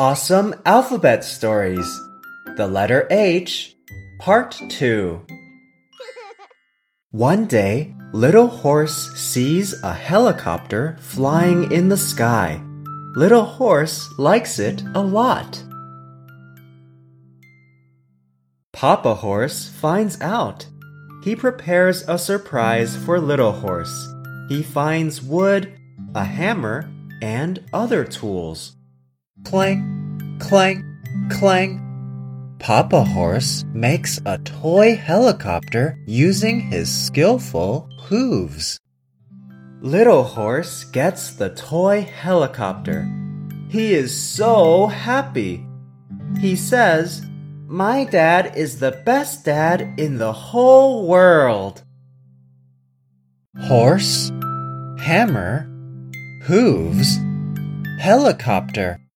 Awesome Alphabet Stories The Letter H, Part 2. One day, Little Horse sees a helicopter flying in the sky. Little Horse likes it a lot. Papa Horse finds out. He prepares a surprise for Little Horse. He finds wood, a hammer, and other tools. Clang, clang, clang. Papa Horse makes a toy helicopter using his skillful hooves. Little Horse gets the toy helicopter. He is so happy. He says, My dad is the best dad in the whole world. Horse, hammer, hooves, helicopter.